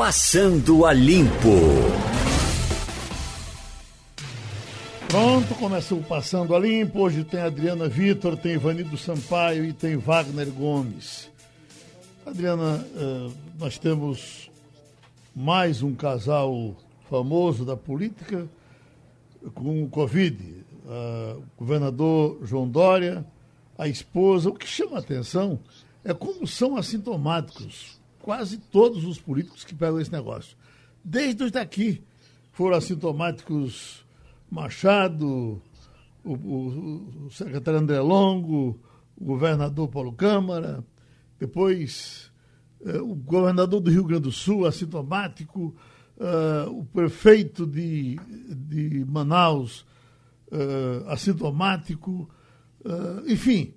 Passando a Limpo. Pronto, começou Passando a Limpo. Hoje tem Adriana Vitor, tem Ivanido Sampaio e tem Wagner Gomes. Adriana, eh, nós temos mais um casal famoso da política com o Covid. o governador João Dória, a esposa. O que chama a atenção é como são assintomáticos quase todos os políticos que pegam esse negócio. Desde os daqui foram assintomáticos Machado, o, o, o secretário André Longo, o governador Paulo Câmara, depois eh, o governador do Rio Grande do Sul, assintomático, uh, o prefeito de, de Manaus, uh, assintomático, uh, enfim,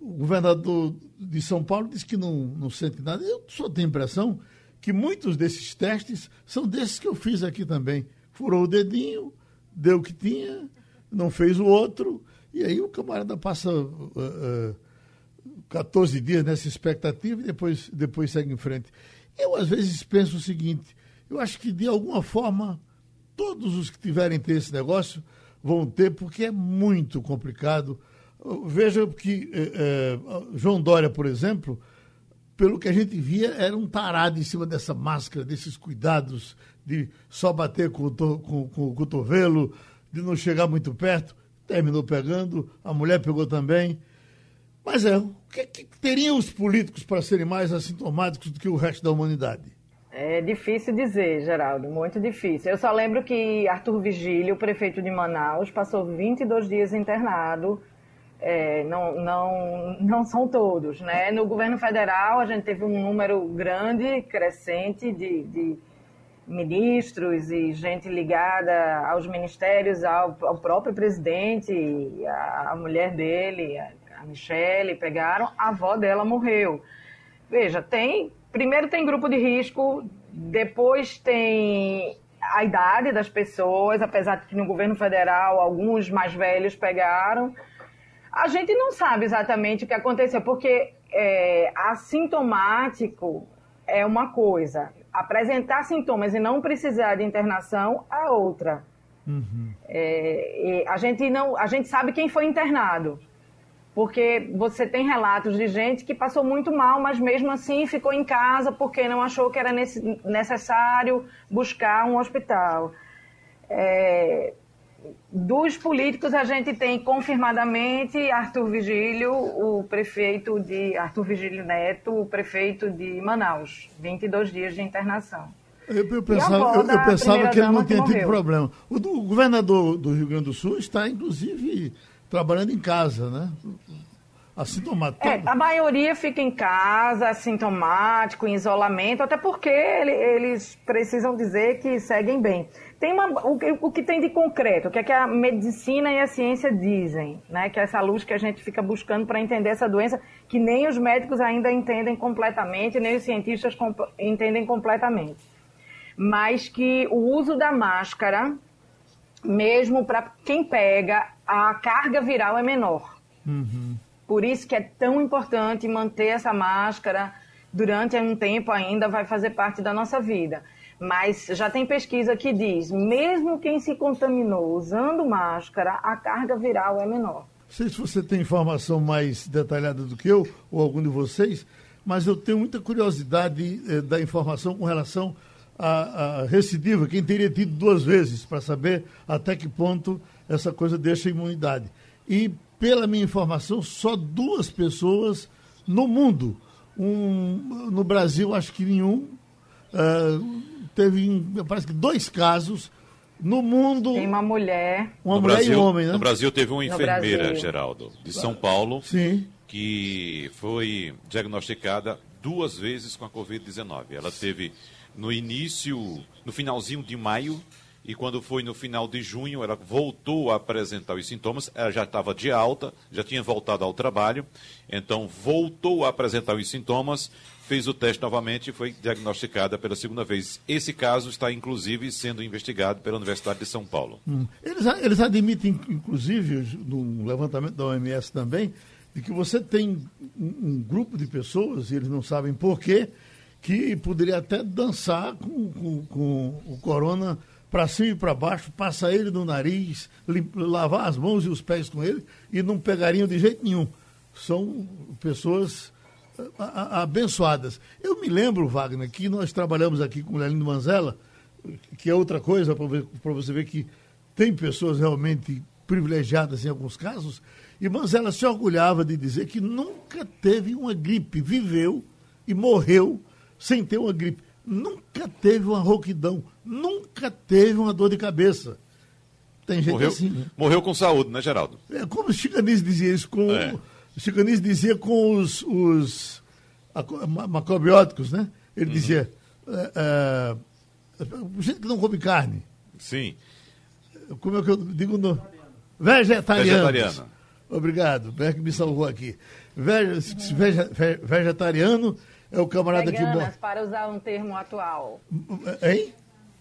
o governador de São Paulo disse que não, não sente nada. Eu só tenho a impressão que muitos desses testes são desses que eu fiz aqui também. Furou o dedinho, deu o que tinha, não fez o outro, e aí o camarada passa uh, uh, 14 dias nessa expectativa e depois, depois segue em frente. Eu, às vezes, penso o seguinte: eu acho que, de alguma forma, todos os que tiverem ter esse negócio vão ter, porque é muito complicado Veja que eh, eh, João Dória, por exemplo, pelo que a gente via, era um tarado em cima dessa máscara, desses cuidados de só bater com o, com, com o cotovelo, de não chegar muito perto. Terminou pegando, a mulher pegou também. Mas é, o que, que teriam os políticos para serem mais assintomáticos do que o resto da humanidade? É difícil dizer, Geraldo, muito difícil. Eu só lembro que Arthur Vigílio, prefeito de Manaus, passou 22 dias internado é, não, não, não são todos. Né? No governo federal, a gente teve um número grande, crescente de, de ministros e gente ligada aos ministérios, ao, ao próprio presidente, a, a, mulher dele, a, a Michelle, pegaram, a avó dela morreu. Veja, tem. Primeiro tem grupo de risco, depois tem a idade das pessoas, apesar de que no governo federal alguns mais velhos pegaram. A gente não sabe exatamente o que aconteceu, porque é, assintomático é uma coisa, apresentar sintomas e não precisar de internação é outra. Uhum. É, a, gente não, a gente sabe quem foi internado, porque você tem relatos de gente que passou muito mal, mas mesmo assim ficou em casa porque não achou que era necessário buscar um hospital. É, dos políticos, a gente tem confirmadamente Arthur Vigílio, o prefeito de. Arthur Vigílio Neto, o prefeito de Manaus. 22 dias de internação. Eu, eu pensava, eu, eu pensava que ele não tinha tido problema. O, do, o, governador do Rio Grande do Sul está, inclusive, trabalhando em casa, né? Assintomático. É, a maioria fica em casa, assintomático, em isolamento, até porque ele, eles precisam dizer que seguem bem. Tem uma, o, o, que tem de concreto, o que é que a medicina e a ciência dizem, né? Que é essa luz que a gente fica buscando para entender essa doença, que nem os médicos ainda entendem completamente, nem os cientistas comp entendem completamente. Mas que o uso da máscara, mesmo para quem pega, a carga viral é menor. Uhum. Por isso que é tão importante manter essa máscara durante um tempo ainda, vai fazer parte da nossa vida. Mas já tem pesquisa que diz, mesmo quem se contaminou usando máscara, a carga viral é menor. Não sei se você tem informação mais detalhada do que eu, ou algum de vocês, mas eu tenho muita curiosidade eh, da informação com relação à, à recidiva, quem teria tido duas vezes, para saber até que ponto essa coisa deixa a imunidade. E, pela minha informação, só duas pessoas no mundo. Um, no Brasil, acho que nenhum. Uh, teve, parece que dois casos no mundo. Tem uma mulher. Uma no mulher Brasil, e um homem, né? No Brasil teve uma enfermeira, Geraldo, de São Paulo, Sim. que foi diagnosticada duas vezes com a Covid-19. Ela teve no início, no finalzinho de maio, e quando foi no final de junho, ela voltou a apresentar os sintomas. Ela já estava de alta, já tinha voltado ao trabalho, então voltou a apresentar os sintomas fez o teste novamente e foi diagnosticada pela segunda vez. Esse caso está, inclusive, sendo investigado pela Universidade de São Paulo. Hum. Eles, eles admitem, inclusive, no levantamento da OMS também, de que você tem um, um grupo de pessoas, e eles não sabem porquê, que poderia até dançar com, com, com o corona para cima e para baixo, passar ele no nariz, lavar as mãos e os pés com ele e não pegariam de jeito nenhum. São pessoas abençoadas. Eu me lembro, Wagner, que nós trabalhamos aqui com o Lelindo Manzella, que é outra coisa para você ver que tem pessoas realmente privilegiadas em alguns casos, e Manzella se orgulhava de dizer que nunca teve uma gripe, viveu e morreu sem ter uma gripe. Nunca teve uma rouquidão, nunca teve uma dor de cabeça. Tem gente morreu, assim. Né? Morreu com saúde, né, Geraldo? É, como o Chicanese dizia isso, com, é. o Chicanese dizia com os, os macrobióticos, né? Ele uhum. dizia, é, é, gente que não come carne. Sim. Como é que eu digo? No, vegetariano. Vegetariano. Obrigado, que me salvou aqui. vegetariano é o camarada Veganas, que para usar um termo atual. Hein?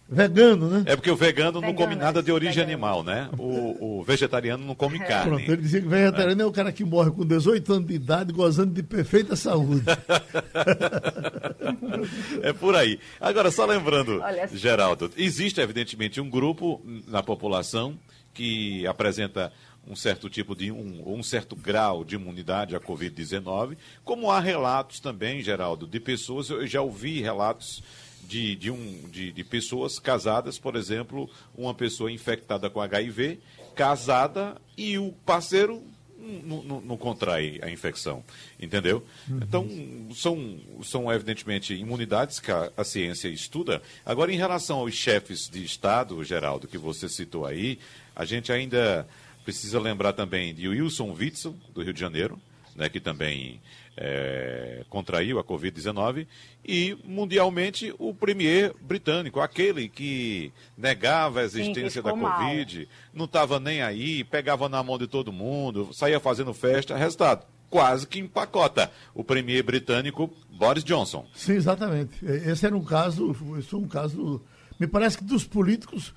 Vegano, né? É porque o vegano não come nada de origem animal, né? O, o, vegetariano não come carne. Pronto, ele dizia que vegetariano é. é o cara que morre com 18 anos de idade, gozando de perfeita saúde. é por aí. Agora, só lembrando, Olha, Geraldo, existe evidentemente um grupo na população que apresenta um certo tipo de um, um certo grau de imunidade à Covid-19, como há relatos também, Geraldo, de pessoas, eu já ouvi relatos de, de, um, de, de pessoas casadas, por exemplo, uma pessoa infectada com HIV, casada, e o parceiro não, contrai a infecção, entendeu? Uhum. Então, são, são evidentemente imunidades que a, a, ciência estuda. Agora, em relação aos chefes de Estado, Geraldo, que você citou aí, a gente ainda Precisa lembrar também de Wilson Witzel, do Rio de Janeiro, né, que também é, contraiu a Covid-19, e mundialmente o premier britânico, aquele que negava a existência Sim, da Covid, mal. não estava nem aí, pegava na mão de todo mundo, saía fazendo festa. Resultado, quase que empacota o premier britânico Boris Johnson. Sim, exatamente. Esse era um caso, esse é um caso. Me parece que dos políticos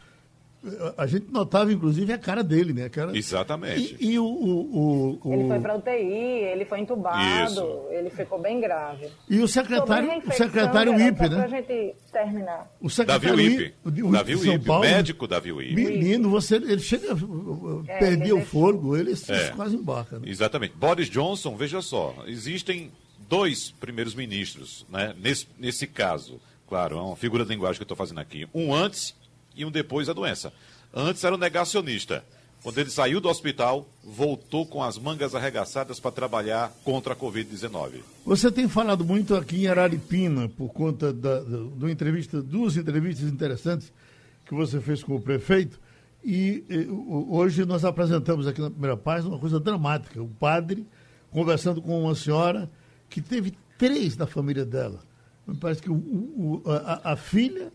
a gente notava, inclusive, a cara dele, né? Cara... Exatamente. E, e o, o, o, Ele foi para UTI, ele foi entubado, Isso. ele ficou bem grave. E o secretário, o secretário IP, né? Para a gente terminar. O secretário Davi Ipe. O, Davi Ipe, o médico Davi Ipe. Menino, você, ele chega, é, perdia o fôlego, ele é. quase embarca. Né? Exatamente. Boris Johnson, veja só, existem dois primeiros ministros, né? Nesse, nesse caso, claro, é uma figura de linguagem que eu estou fazendo aqui. Um antes e um depois da doença. Antes era o negacionista. Quando ele saiu do hospital, voltou com as mangas arregaçadas para trabalhar contra a Covid-19. Você tem falado muito aqui em Araripina, por conta da, do entrevista, duas entrevistas interessantes que você fez com o prefeito. E, e hoje nós apresentamos aqui na primeira página uma coisa dramática. O padre conversando com uma senhora que teve três da família dela. Me parece que o, o, a, a filha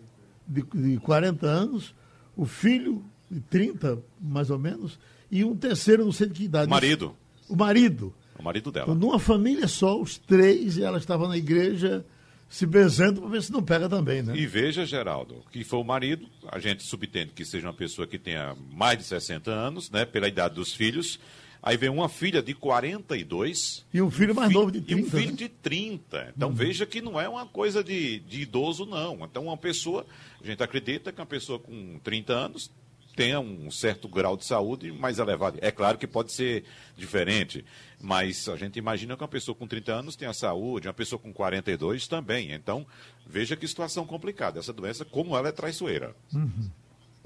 de, de 40 anos, o filho de 30, mais ou menos, e um terceiro, não sei de que idade. O marido. O marido. O marido dela. Então, numa família só, os três, e ela estava na igreja se benzendo para ver se não pega também, né? E veja, Geraldo, que foi o marido, a gente subtende que seja uma pessoa que tenha mais de 60 anos, né, pela idade dos filhos, Aí vem uma filha de 42. E um filho mais novo de 30. E um filho né? de 30. Então uhum. veja que não é uma coisa de, de idoso, não. Então uma pessoa, a gente acredita que uma pessoa com 30 anos tenha um certo grau de saúde mais elevado. É claro que pode ser diferente, mas a gente imagina que uma pessoa com 30 anos tenha saúde, uma pessoa com 42 também. Então, veja que situação complicada. Essa doença, como ela é traiçoeira. Uhum.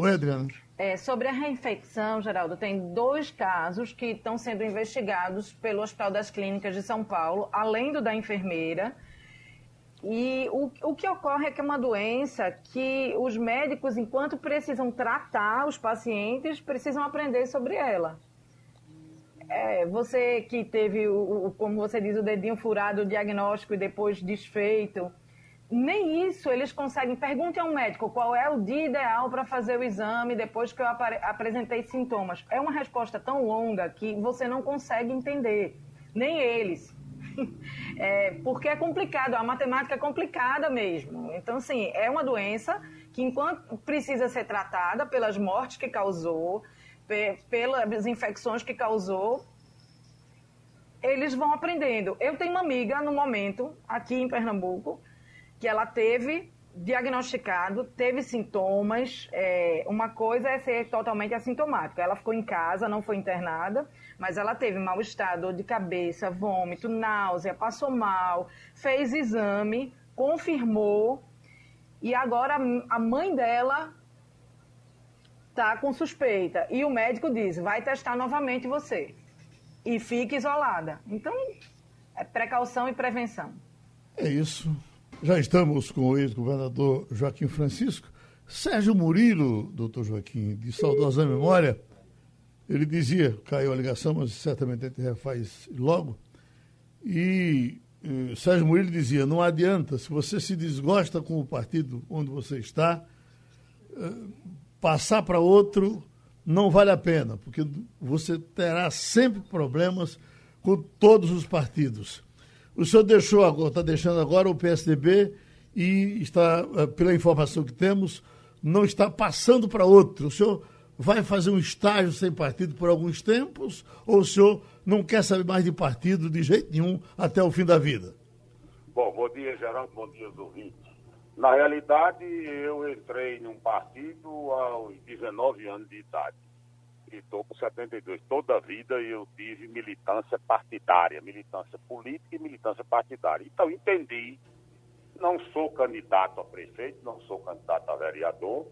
Oi, Adriana. É, sobre a reinfecção, Geraldo, tem dois casos que estão sendo investigados pelo Hospital das Clínicas de São Paulo, além do da enfermeira. E o, o que ocorre é que é uma doença que os médicos, enquanto precisam tratar os pacientes, precisam aprender sobre ela. É, você que teve, o, o, como você diz, o dedinho furado, o diagnóstico e depois desfeito, nem isso eles conseguem. Pergunte ao médico qual é o dia ideal para fazer o exame depois que eu apresentei sintomas. É uma resposta tão longa que você não consegue entender, nem eles. É, porque é complicado, a matemática é complicada mesmo. Então, assim, é uma doença que, enquanto precisa ser tratada pelas mortes que causou, pelas infecções que causou, eles vão aprendendo. Eu tenho uma amiga no momento, aqui em Pernambuco, que ela teve diagnosticado, teve sintomas. É, uma coisa é ser totalmente assintomática. Ela ficou em casa, não foi internada, mas ela teve mal-estar, dor de cabeça, vômito, náusea, passou mal, fez exame, confirmou. E agora a mãe dela está com suspeita. E o médico diz: vai testar novamente você. E fique isolada. Então, é precaução e prevenção. É isso. Já estamos com o ex-governador Joaquim Francisco. Sérgio Murilo, doutor Joaquim, de saudosa memória, ele dizia, caiu a ligação, mas certamente a gente refaz logo, e eh, Sérgio Murilo dizia, não adianta, se você se desgosta com o partido onde você está, eh, passar para outro não vale a pena, porque você terá sempre problemas com todos os partidos. O senhor deixou agora, está deixando agora o PSDB e está, eh, pela informação que temos, não está passando para outro. O senhor vai fazer um estágio sem partido por alguns tempos ou o senhor não quer saber mais de partido de jeito nenhum até o fim da vida? Bom, bom dia, Geraldo, bom dia, ouvintes. Na realidade, eu entrei num partido aos 19 anos de idade e estou com 72. Toda a vida eu tive militância partidária, militância política e militância partidária. Então entendi, não sou candidato a prefeito, não sou candidato a vereador,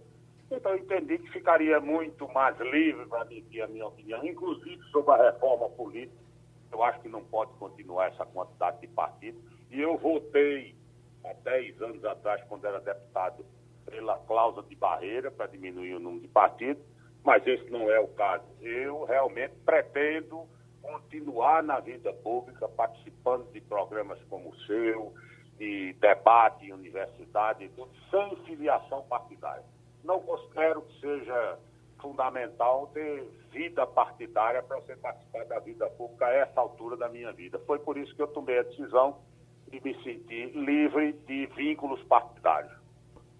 então entendi que ficaria muito mais livre para dizer a minha opinião, inclusive sobre a reforma política. Eu acho que não pode continuar essa quantidade de partidos. E eu votei há 10 anos atrás, quando era deputado, pela cláusula de barreira para diminuir o número de partidos mas esse não é o caso. Eu realmente pretendo continuar na vida pública, participando de programas como o seu, de debate em universidade, sem filiação partidária. Não considero que seja fundamental ter vida partidária para você participar da vida pública a essa altura da minha vida. Foi por isso que eu tomei a decisão de me sentir livre de vínculos partidários.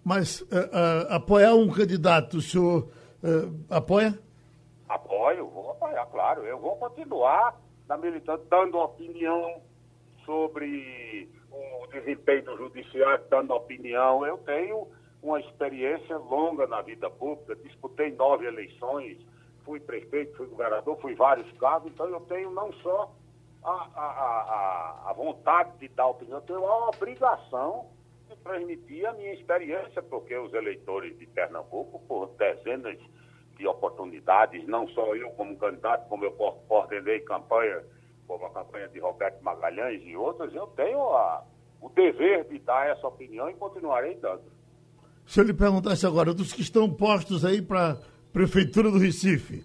Mas uh, uh, apoiar um candidato, o senhor Uh, apoia? Apoio, vou apoiar, claro. Eu vou continuar na militância, dando opinião sobre o desempenho do judiciário, dando opinião. Eu tenho uma experiência longa na vida pública, disputei nove eleições, fui prefeito, fui governador, fui vários cargos, então eu tenho não só a, a, a, a vontade de dar opinião, eu tenho a obrigação transmitir a minha experiência, porque os eleitores de Pernambuco, por dezenas de oportunidades, não só eu como candidato, como eu coordenei campanha, como a campanha de Roberto Magalhães e outras, eu tenho a, o dever de dar essa opinião e continuarei dando. Se eu lhe perguntasse agora, dos que estão postos aí para a Prefeitura do Recife,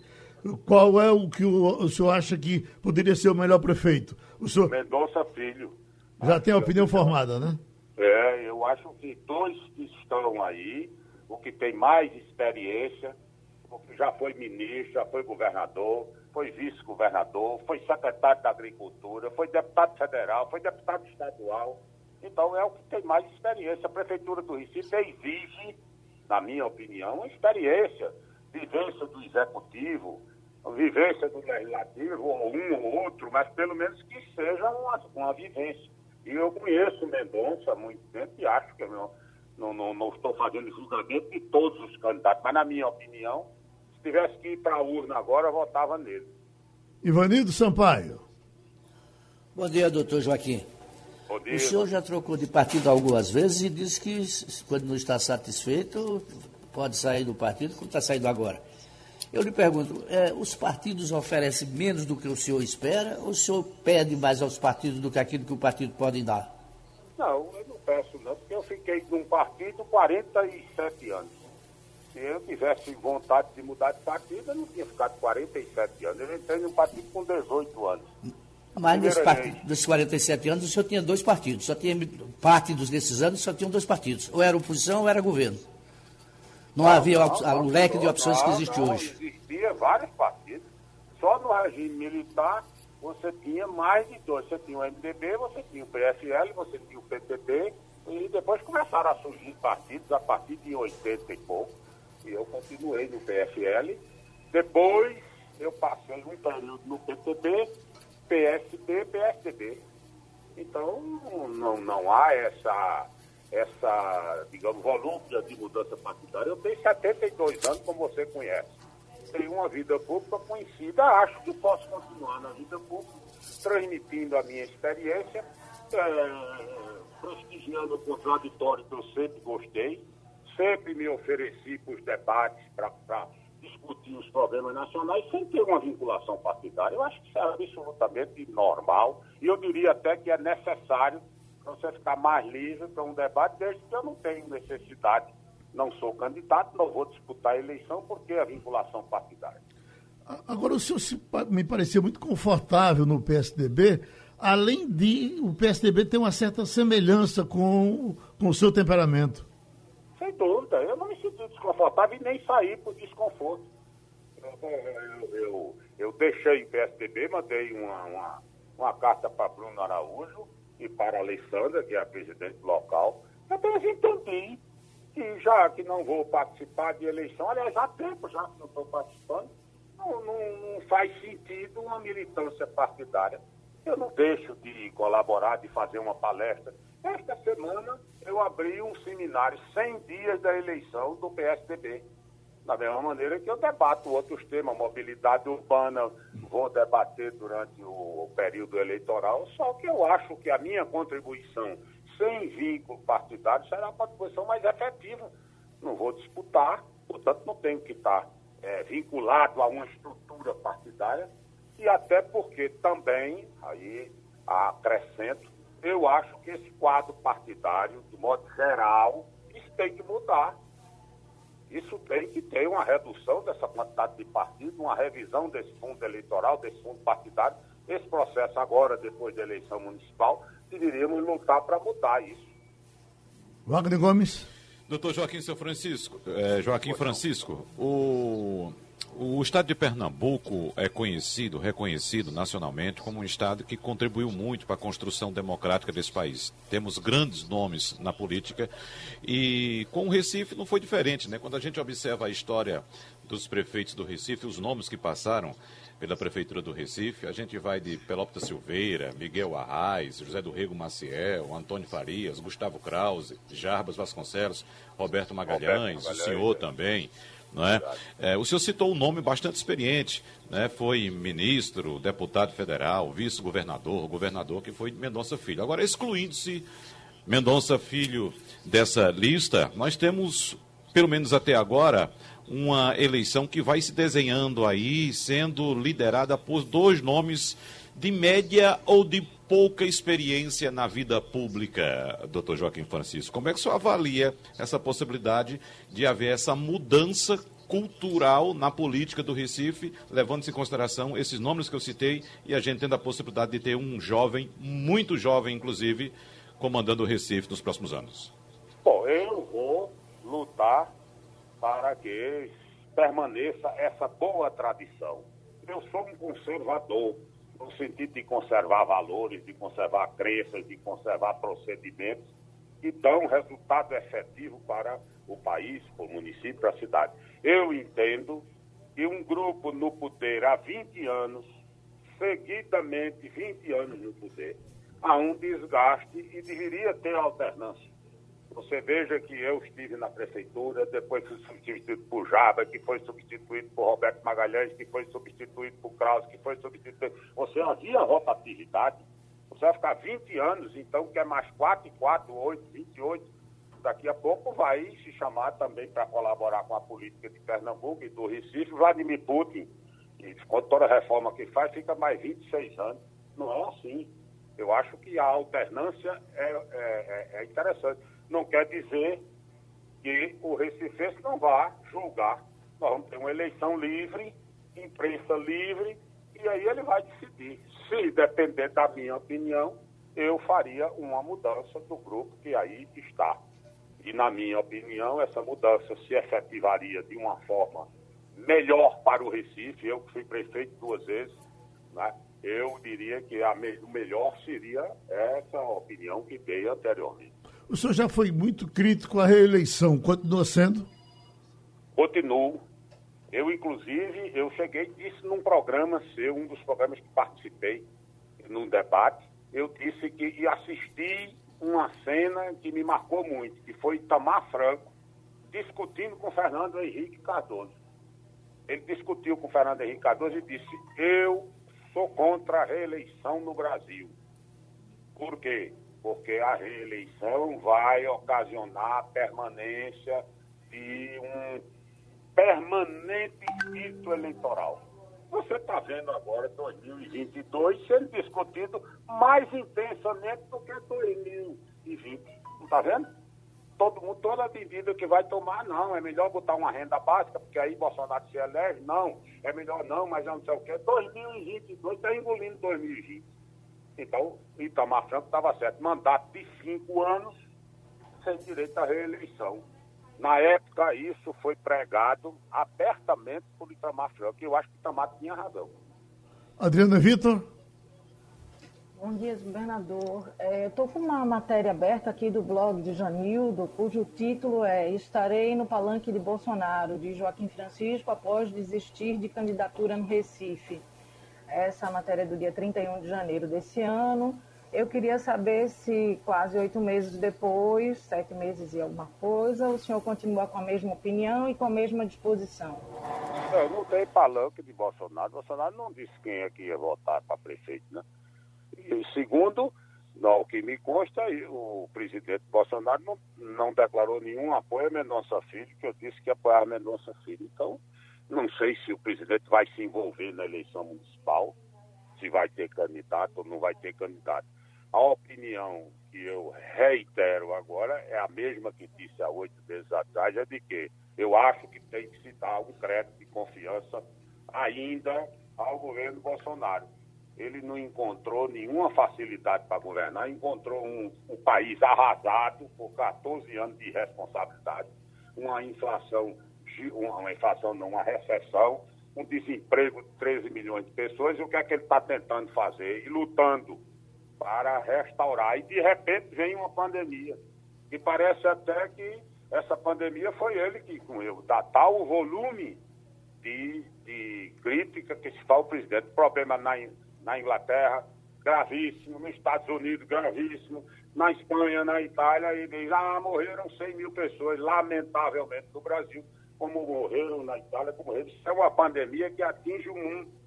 qual é o que o, o, senhor acha que poderia ser o melhor prefeito? O senhor... Mendonça Filho. Já tem a opinião formada, né? É, eu acho que dois que estão aí, o que tem mais experiência, o que já foi ministro, já foi governador, foi vice-governador, foi secretário da Agricultura, foi deputado federal, foi deputado estadual. Então é o que tem mais experiência. A Prefeitura do Recife exige, na minha opinião, uma experiência, vivência do executivo, vivência do legislativo, ou um ou outro, mas pelo menos que seja uma, uma vivência. E eu conheço o Mendonça há muito tempo e acho que eu não, não, não, não estou fazendo julgamento de todos os candidatos, mas na minha opinião, se tivesse que ir para a urna agora, eu votava nele. Ivanildo Sampaio. Bom dia, doutor Joaquim. Bom dia. O senhor já trocou de partido algumas vezes e disse que quando não está satisfeito, pode sair do partido, como está saindo agora. Eu lhe pergunto, é, os partidos oferecem menos do que o senhor espera ou o senhor pede mais aos partidos do que aquilo que o partido pode dar? Não, eu não peço não, porque eu fiquei num partido 47 anos. Se eu tivesse vontade de mudar de partido, eu não tinha ficado 47 anos. Eu entrei num partido com 18 anos. Mas nesse partido, nesses 47 anos o senhor tinha dois partidos. Só tinha parte desses anos só tinham dois partidos. Ou era oposição ou era governo. Não, não havia não, o leque de opções que existe hoje. Existia vários partidos. Só no regime militar você tinha mais de dois. Você tinha o MDB, você tinha o PSL, você tinha o PTB, e depois começaram a surgir partidos a partir de 80 e pouco. E eu continuei no PSL. Depois eu passei um período no PTB, PSB, PSDB. Então não, não há essa essa, digamos, volúpia de mudança partidária. Eu tenho 72 anos, como você conhece. Tenho uma vida pública conhecida, acho que posso continuar na vida pública, transmitindo a minha experiência, é, prestigiando o contraditório que eu sempre gostei, sempre me ofereci para os debates, para discutir os problemas nacionais, sem ter uma vinculação partidária. Eu acho que isso é absolutamente normal, e eu diria até que é necessário para você ficar mais livre para um debate, desde que eu não tenho necessidade, não sou candidato, não vou disputar a eleição, porque a vinculação partidária. Agora, o senhor se, me parecia muito confortável no PSDB, além de o PSDB ter uma certa semelhança com, com o seu temperamento. Sem dúvida, eu não me senti desconfortável e nem saí por desconforto. Eu, eu, eu, eu deixei o PSDB, mandei uma, uma, uma carta para Bruno Araújo, e para a Alessandra, que é a presidente local, apenas entendi que já que não vou participar de eleição, aliás, há tempo já que não estou participando, não, não, não, faz sentido uma militância partidária. Eu não deixo de colaborar, de fazer uma palestra. Esta semana eu abri um seminário 100 dias da eleição do PSDB da mesma maneira que eu debato outros temas, mobilidade urbana, vou debater durante o período eleitoral, só que eu acho que a minha contribuição sem vínculo partidário será uma contribuição mais efetiva. Não vou disputar, portanto não tenho que estar é, vinculado a uma estrutura partidária e até porque também, aí acrescento, eu acho que esse quadro partidário, de modo geral, isso tem que mudar isso tem que ter uma redução dessa quantidade de partidos, uma revisão desse fundo eleitoral, desse fundo partidário. Esse processo agora, depois da eleição municipal, deveríamos lutar para mudar isso. Wagner Gomes. Doutor Joaquim São Francisco, é, Joaquim Francisco, o o estado de Pernambuco é conhecido, reconhecido nacionalmente como um estado que contribuiu muito para a construção democrática desse país. Temos grandes nomes na política e com o Recife não foi diferente, né? Quando a gente observa a história dos prefeitos do Recife, os nomes que passaram pela prefeitura do Recife, a gente vai de Pelópita Silveira, Miguel Arraes, José do Rego Maciel, Antônio Farias, Gustavo Krause, Jarbas Vasconcelos, Roberto Magalhães, Roberto Magalhães o senhor é. também. Não é? é? o senhor citou um nome bastante experiente, né? foi ministro, deputado federal, vice-governador, governador, que foi Mendonça Filho. Agora, excluindo-se Mendonça Filho dessa lista, nós temos, pelo menos até agora, uma eleição que vai se desenhando aí, sendo liderada por dois nomes de média ou de pouca experiência na vida pública, doutor Joaquim Francisco. Como é que o senhor avalia essa possibilidade de haver essa mudança cultural na política do Recife, levando-se em consideração esses nomes que eu citei e a gente tendo a possibilidade de ter um jovem, muito jovem inclusive, comandando o Recife nos próximos anos? Bom, eu vou lutar para que permaneça essa boa tradição. Eu sou um conservador no sentido de conservar valores, de conservar crenças, de conservar procedimentos que dão resultado efetivo para o país, para o município, para a cidade. Eu entendo que um grupo no poder há 20 anos, seguidamente 20 anos no poder, há um desgaste e deveria ter alternância. Você veja que eu estive na prefeitura, depois fui substituído por Jaba, que foi substituído por Roberto Magalhães, que foi substituído por Krause, que foi substituído. Você havia rotatividade. Você vai ficar 20 anos, então quer mais 4 e 4, 8, 28. Daqui a pouco vai se chamar também para colaborar com a política de Pernambuco e do Recife, Vladimir Putin. E com toda a reforma que faz, fica mais 26 anos. Não é assim. Eu acho que a alternância é, é, é, é interessante não quer dizer que o Recife não vá julgar. Nós vamos ter uma eleição livre, imprensa livre, e aí ele vai decidir. Se depender da minha opinião, eu faria uma mudança do grupo que aí está. E, na minha opinião, essa mudança se efetivaria de uma forma melhor para o Recife. Eu que fui prefeito duas vezes, né? eu diria que a me o melhor seria essa opinião que dei anteriormente. O senhor já foi muito crítico à reeleição, continua sendo? Continuo. Eu, inclusive, eu cheguei disse num programa seu, um dos programas que participei, num debate, eu disse que ia assistir uma cena que me marcou muito, que foi Itamar Franco discutindo com Fernando Henrique Cardoso. Ele discutiu com Fernando Henrique Cardoso e disse: Eu sou contra a reeleição no Brasil. Por quê? Porque a reeleição vai ocasionar a permanência de um permanente espírito eleitoral. Você está vendo agora 2022 sendo discutido mais intensamente do que 2020. Não está vendo? Todo mundo, toda medida que vai tomar, não, é melhor botar uma renda básica, porque aí Bolsonaro se elege, não, é melhor não, mas não sei o quê. 2022 está engolindo 2020. Então, Itamar Franco estava certo. Mandato de cinco anos sem direito à reeleição. Na época, isso foi pregado abertamente por Itamar Franco, e eu acho que Itamar tinha razão. Adriana Vitor. Bom dia, governador. É, Estou com uma matéria aberta aqui do blog de Janildo, cujo título é Estarei no palanque de Bolsonaro, de Joaquim Francisco, após desistir de candidatura no Recife. Essa matéria é do dia 31 de janeiro desse ano. Eu queria saber se quase oito meses depois, sete meses e alguma coisa, o senhor continua com a mesma opinião e com a mesma disposição. Eu não tenho palanque de Bolsonaro. Bolsonaro não disse quem é que ia votar para prefeito, né? E segundo, não, que me consta, o presidente Bolsonaro não, não declarou nenhum apoio a Mendonça Filho, que eu disse que apoiava Mendonça Filho. Então, não sei se o presidente vai se envolver na eleição municipal, se vai ter candidato ou não vai ter candidato. A opinião que eu reitero agora é a mesma que disse há oito meses atrás, é de que eu acho que tem que se dar um crédito de confiança ainda ao governo Bolsonaro. Ele não encontrou nenhuma facilidade para governar, encontrou um, um país arrasado por 14 anos de responsabilidade, uma inflação, uma inflação não, uma recessão, um desemprego de 13 milhões de pessoas, e o que é que ele está tentando fazer? E lutando para restaurar. E de repente vem uma pandemia. E parece até que essa pandemia foi ele que, com eu, da tal volume de, de crítica que se faz ao presidente. Problema na, na Inglaterra, gravíssimo, nos Estados Unidos, gravíssimo, na Espanha, na Itália, e diz, ah, morreram 100 mil pessoas, lamentavelmente, no Brasil, como morreram na Itália, como morreram. Isso é uma pandemia que atinge o mundo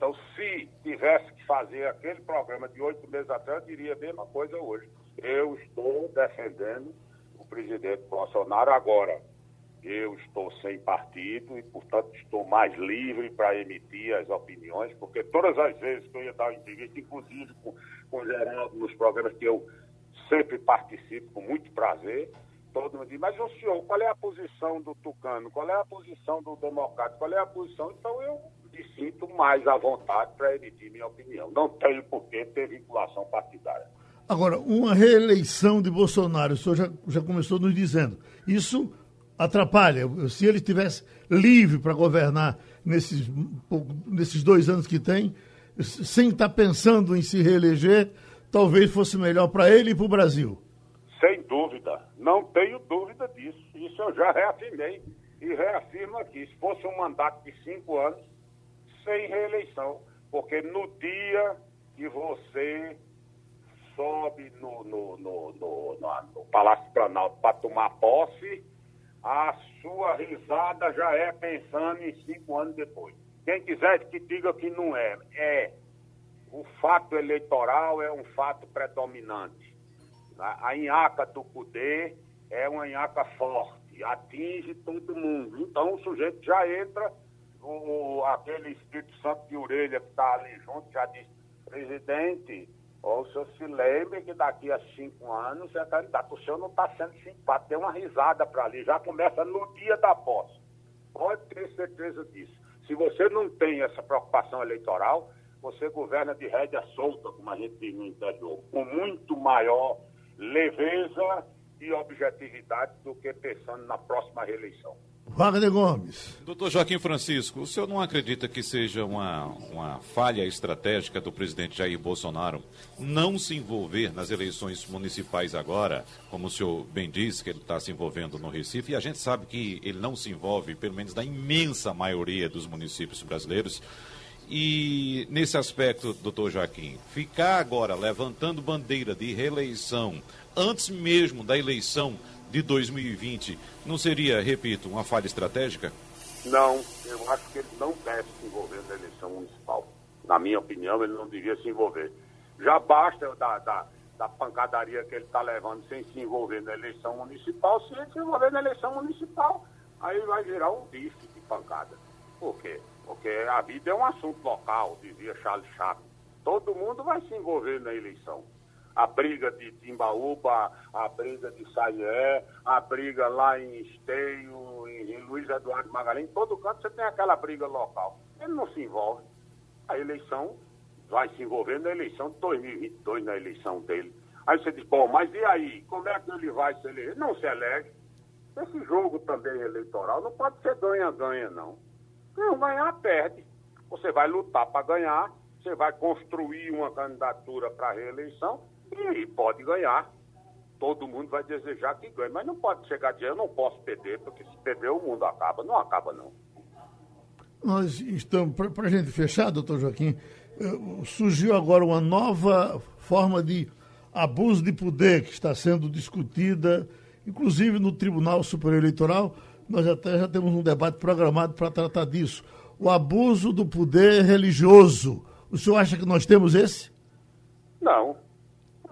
então, se tivesse que fazer aquele programa de oito meses atrás, eu diria a mesma coisa hoje. Eu estou defendendo o presidente Bolsonaro agora. Eu estou sem partido e, portanto, estou mais livre para emitir as opiniões, porque todas as vezes que eu ia dar uma entrevista, inclusive com, com o Geraldo, nos programas que eu sempre participo com muito prazer, todo mundo diz, mas o senhor, qual é a posição do Tucano? Qual é a posição do Democrata? Qual é a posição? Então eu me sinto mais à vontade para emitir minha opinião. Não tenho por que ter vinculação partidária. Agora, uma reeleição de Bolsonaro, o senhor já, já começou nos dizendo, isso atrapalha. Se ele estivesse livre para governar nesses, nesses dois anos que tem, sem estar pensando em se reeleger, talvez fosse melhor para ele e para o Brasil. Não tenho dúvida disso. Isso eu já reafirmei e reafirmo aqui. Se fosse um mandato de cinco anos, sem reeleição, porque no dia que você sobe no, no, no, no, no Palácio Planalto para tomar posse, a sua risada já é pensando em cinco anos depois. Quem quiser que diga que não é, é. O fato eleitoral é um fato predominante. A inhaca do poder é uma inhaca forte, atinge todo mundo. Então o sujeito já entra o, aquele Espírito Santo de orelha que está ali junto já disse, presidente, ou o senhor se lembre que daqui a cinco anos é candidato. O senhor não está sendo simpático, tem uma risada para ali, já começa no dia da posse. Pode ter certeza disso. Se você não tem essa preocupação eleitoral, você governa de rédea solta, como a gente diz no interior, com muito maior leveza e objetividade do que pensando na próxima reeleição. Wagner Gomes. Doutor Joaquim Francisco, o senhor não acredita que seja uma, uma falha estratégica do presidente Jair Bolsonaro não se envolver nas eleições municipais agora, como o senhor bem disse, que ele está se envolvendo no Recife, e a gente sabe que ele não se envolve, pelo menos na imensa maioria dos municípios brasileiros, E nesse aspecto, doutor Joaquim, ficar agora levantando bandeira de reeleição antes mesmo da eleição de 2020 não seria, repito, uma falha estratégica? Não, eu acho que ele não deve se envolver na eleição municipal. Na minha opinião, ele não devia se envolver. Já basta da, da, da pancadaria que ele está levando sem se envolver na eleição municipal. Se ele se envolver na eleição municipal, aí vai virar um bife de pancada. Por quê? Porque a vida é um assunto local, dizia Charles Chaplin. Todo mundo vai se envolver na eleição a briga de Timbaúba, a briga de Saié, a briga lá em Esteio, em, Luiz Eduardo Magalhães, em todo canto você tem aquela briga local. Ele não se envolve. A eleição vai se envolver na eleição de 2022, na eleição dele. Aí você diz, bom, mas e aí? Como é que ele vai se eleger? Não se elege. Esse jogo também eleitoral não pode ser ganha-ganha, não. Não, ganhar, perde. Você vai lutar para ganhar, você vai construir uma candidatura para reeleição e pode ganhar. Todo mundo vai desejar que ganhe, mas não pode chegar dia, eu não posso perder, porque se perder o mundo acaba. Não acaba, não. Nós estamos, para a gente fechar, doutor Joaquim, eh, surgiu agora uma nova forma de abuso de poder que está sendo discutida, inclusive no Tribunal Superior Eleitoral. Nós até já temos um debate programado para tratar disso. O abuso do poder religioso. O senhor acha que nós temos esse? Não,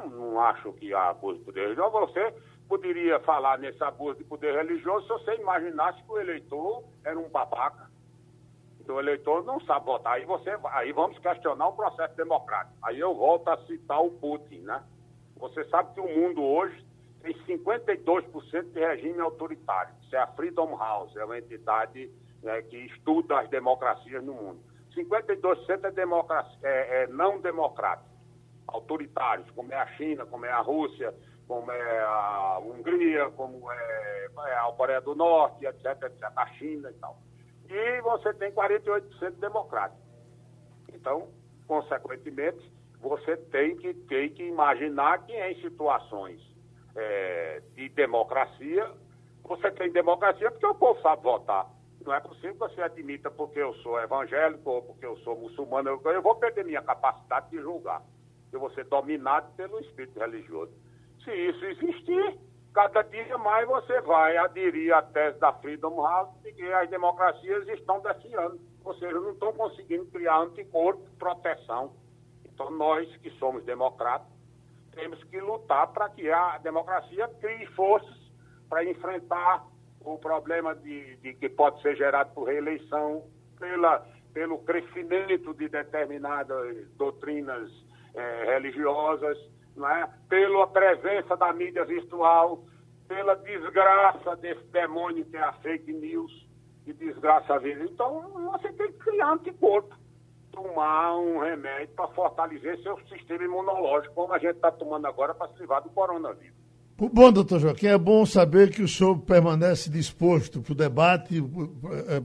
não acho que há abuso de poder religioso. Você poderia falar nesse abuso de poder religioso se você imaginasse que o eleitor era um babaca. Então, o eleitor não sabe votar. Aí, você, aí vamos questionar o processo democrático. Aí eu volto a citar o Putin, né? Você sabe que o mundo hoje tem 52% de regime autoritário. Isso é a Freedom House, é uma entidade né, que estuda as democracias no mundo. 52% é, democracia, é, é não democrático autoritários, como é a China, como é a Rússia, como é a Hungria, como é, é a Coreia do Norte, etc, etc, a China e tal. E você tem 48% democrático. Então, consequentemente, você tem que, tem que imaginar que em situações é, de democracia, você tem democracia porque o povo sabe votar. Não é possível que você admita porque eu sou evangélico ou porque eu sou muçulmano, eu, eu vou perder minha capacidade de julgar eu vou ser dominado pelo espírito religioso. Se isso existir, cada dia mais você vai aderir à tese da Freedom House de que as democracias estão desfiando, ou seja, não estão conseguindo criar anticorpo proteção. Então, nós que somos democratas, temos que lutar para que a democracia crie forças para enfrentar o problema de, de, que pode ser gerado por reeleição, pela, pelo crescimento de determinadas doutrinas é, religiosas, é? pela presença da mídia virtual, pela desgraça desse demônio que é a fake news, que desgraça a vida. Então, você tem que criar anticorpo, tomar um remédio para fortalecer seu sistema imunológico, como a gente está tomando agora para se livrar do coronavírus. Bom, doutor Joaquim, é bom saber que o senhor permanece disposto para o debate,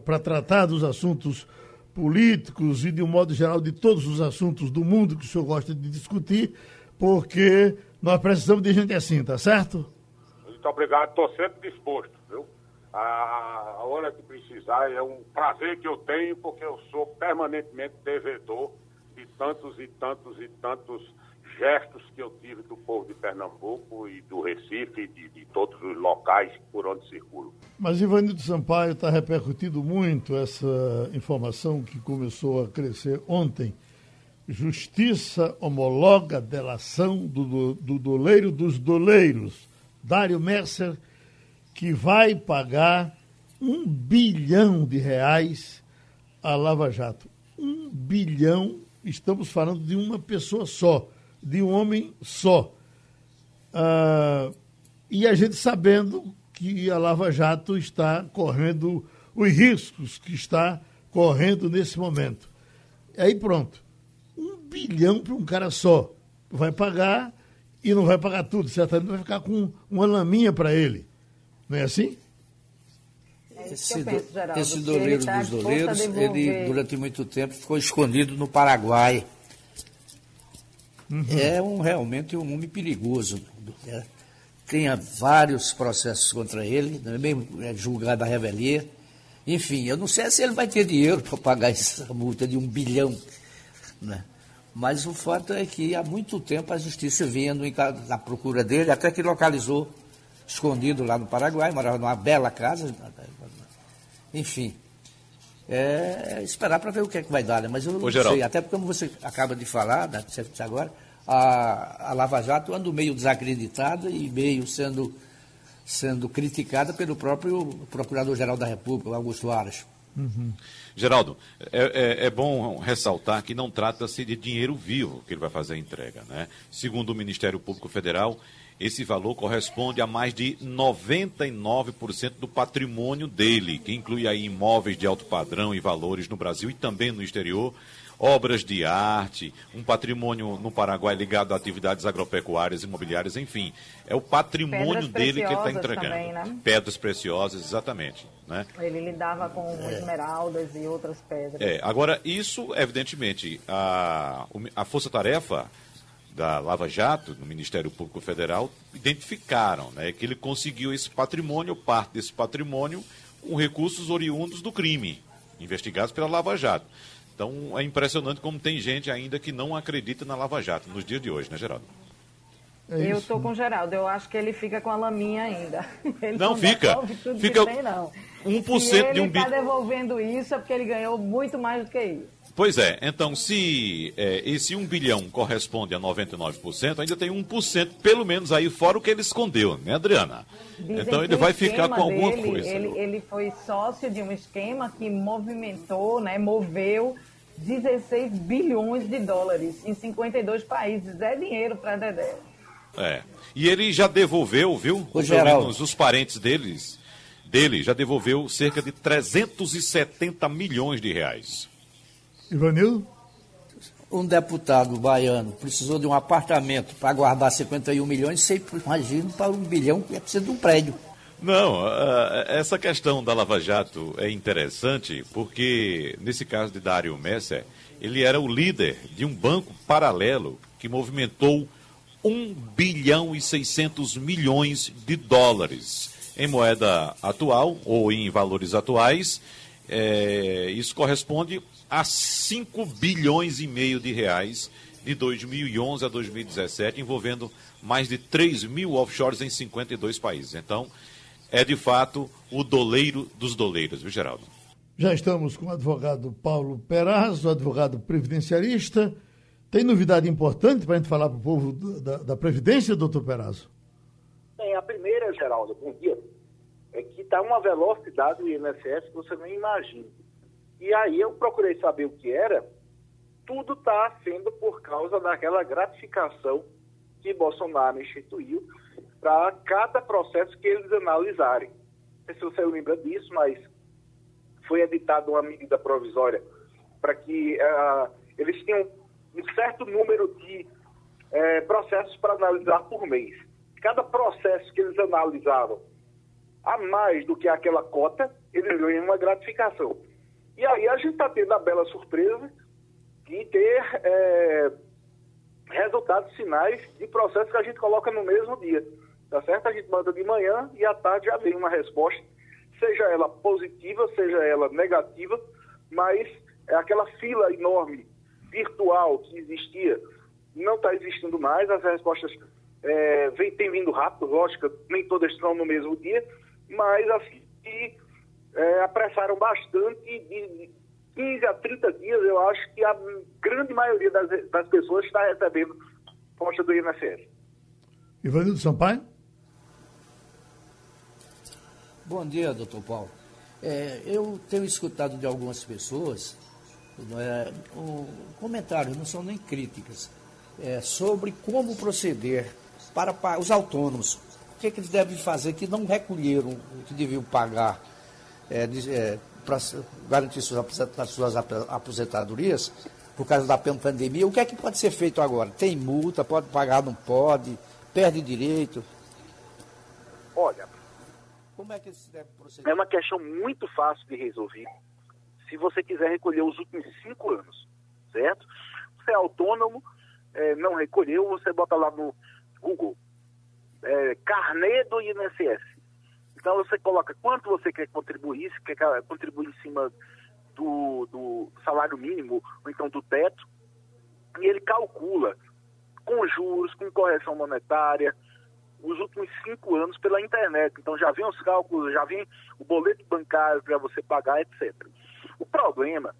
para tratar dos assuntos políticos e, de um modo geral, de todos os assuntos do mundo que o senhor gosta de discutir, porque nós precisamos de gente assim, tá certo? Muito obrigado, estou sempre disposto? A, hora que precisar é um prazer que eu tenho, porque eu sou permanentemente devedor de tantos e tantos e tantos gestos que eu tive do povo de Pernambuco e do Recife e de, de todos os locais por onde circulo. Mas Ivanildo Sampaio está repercutindo muito essa informação que começou a crescer ontem. Justiça homologa delação do, do, do doleiro dos doleiros, Dário Mercer, que vai pagar um bilhão de reais à Lava Jato. Um bilhão, estamos falando de uma pessoa só de um homem só. Ah, e a gente sabendo que a Lava Jato está correndo os riscos que está correndo nesse momento. Aí pronto. Um bilhão para um cara só. Vai pagar e não vai pagar tudo, certamente vai ficar com uma laminha para ele. Não é assim? É esse, penso, Geraldo, esse doleiro tá dos doleiros, ele durante muito tempo ficou escondido no Paraguai. Uhum. É um, realmente um homem perigoso. É, tem vários processos contra ele, também é julgado a revelia. Enfim, eu não sei se ele vai ter dinheiro para pagar essa multa de um bilhão. Né? Mas o fato é que há muito tempo a justiça vinha na procura dele, até que localizou escondido lá no Paraguai, morava numa bela casa. Enfim, é esperar para ver o que é que vai dar, né? Mas eu não sei, até porque como você acaba de falar, né, agora, a, a Lava Jato anda meio desacreditada e meio sendo, sendo criticada pelo próprio Procurador-Geral da República, Augusto Aras. Uhum. Geraldo, é, é, é, bom ressaltar que não trata-se de dinheiro vivo que ele vai fazer a entrega. Né? Segundo o Ministério Público Federal, esse valor corresponde a mais de 99% do patrimônio dele, que inclui aí imóveis de alto padrão e valores no Brasil e também no exterior, obras de arte, um patrimônio no Paraguai ligado a atividades agropecuárias, imobiliárias, enfim. É o patrimônio Pedras dele que ele está entregando. Também, né? Pedras preciosas, exatamente. Né? Ele lidava com é. esmeraldas e outras pedras. É, agora, isso, evidentemente, a, a Força Tarefa da Lava Jato, no Ministério Público Federal, identificaram né, que ele conseguiu esse patrimônio, parte desse patrimônio, com recursos oriundos do crime, investigados pela Lava Jato. Então é impressionante como tem gente ainda que não acredita na Lava Jato nos dias de hoje, né, Geraldo? É eu estou com o Geraldo, eu acho que ele fica com a laminha ainda. Ele não, não fica. Fica tem, não. 1% de um bilhão. Se ele está devolvendo isso é porque ele ganhou muito mais do que isso. Pois é, então se é, esse 1 bilhão corresponde a 99%, ainda tem 1% pelo menos aí fora o que ele escondeu, né, Adriana? Dizem então ele vai ficar com alguma dele, coisa. Ele, ele foi sócio de um esquema que movimentou, né, moveu 16 bilhões de dólares em 52 países. É dinheiro para Dedé. É. E ele já devolveu, viu? O Pelo menos os parentes deles, dele já devolveu cerca de 370 milhões de reais. Ivanildo? Um deputado baiano precisou de um apartamento para guardar 51 milhões, sempre imagino para um bilhão que é preciso de um prédio. Não, essa questão da Lava Jato é interessante porque, nesse caso de Dário Messer, ele era o líder de um banco paralelo que movimentou 1 bilhão e 600 milhões de dólares. Em moeda atual, ou em valores atuais, é, isso corresponde a 5 bilhões e meio de reais de 2011 a 2017, envolvendo mais de 3 mil offshores em 52 países. Então, é de fato o doleiro dos doleiros, viu, Geraldo? Já estamos com o advogado Paulo Perazzo, advogado previdenciarista. Tem novidade importante para a gente falar para o povo da, da Previdência, doutor Perazzo? Bem, a primeira, Geraldo, bom dia, é que está uma velocidade do INSS que você nem imagina. E aí eu procurei saber o que era. Tudo está sendo por causa daquela gratificação que Bolsonaro instituiu para cada processo que eles analisarem. Não sei se você lembra disso, mas foi editada uma medida provisória para que uh, eles tenham um certo número de uh, processos para analisar por mês. Cada processo que eles analisavam a mais do que aquela cota, eles ganham uma gratificação. E aí a gente está tendo a bela surpresa de ter é, resultados finais de processos que a gente coloca no mesmo dia. Tá certo? A gente manda de manhã e à tarde já vem uma resposta, seja ela positiva, seja ela negativa, mas é aquela fila enorme virtual que existia não está existindo mais, as respostas é, vem, têm vindo rápido, lógico, nem todas estão no mesmo dia, mas assim, é, apressaram bastante, de 15 a 30 dias, eu acho que a grande maioria das, das pessoas está recebendo posta do INSS. Ivanildo Sampaio? Bom dia, doutor Paulo. É, eu tenho escutado de algumas pessoas é, um, comentários, não são nem críticas, é, sobre como proceder para, para os autônomos. O que, que eles devem fazer que não recolheram o que deviam pagar é, é, para garantir suas, suas aposentadorias por causa da pandemia, o que é que pode ser feito agora? Tem multa, pode pagar, não pode, perde direito? Olha, como é que se deve proceder? É uma questão muito fácil de resolver se você quiser recolher os últimos cinco anos, certo? Você é autônomo, é, não recolheu, você bota lá no Google, é, carnê do INSS Então você coloca quanto você quer contribuir, se quer contribuir em cima do, do salário mínimo, ou então do teto, e ele calcula com juros, com correção monetária, os últimos cinco anos pela internet. Então já vem os cálculos, já vem o boleto bancário para você pagar, etc. O problema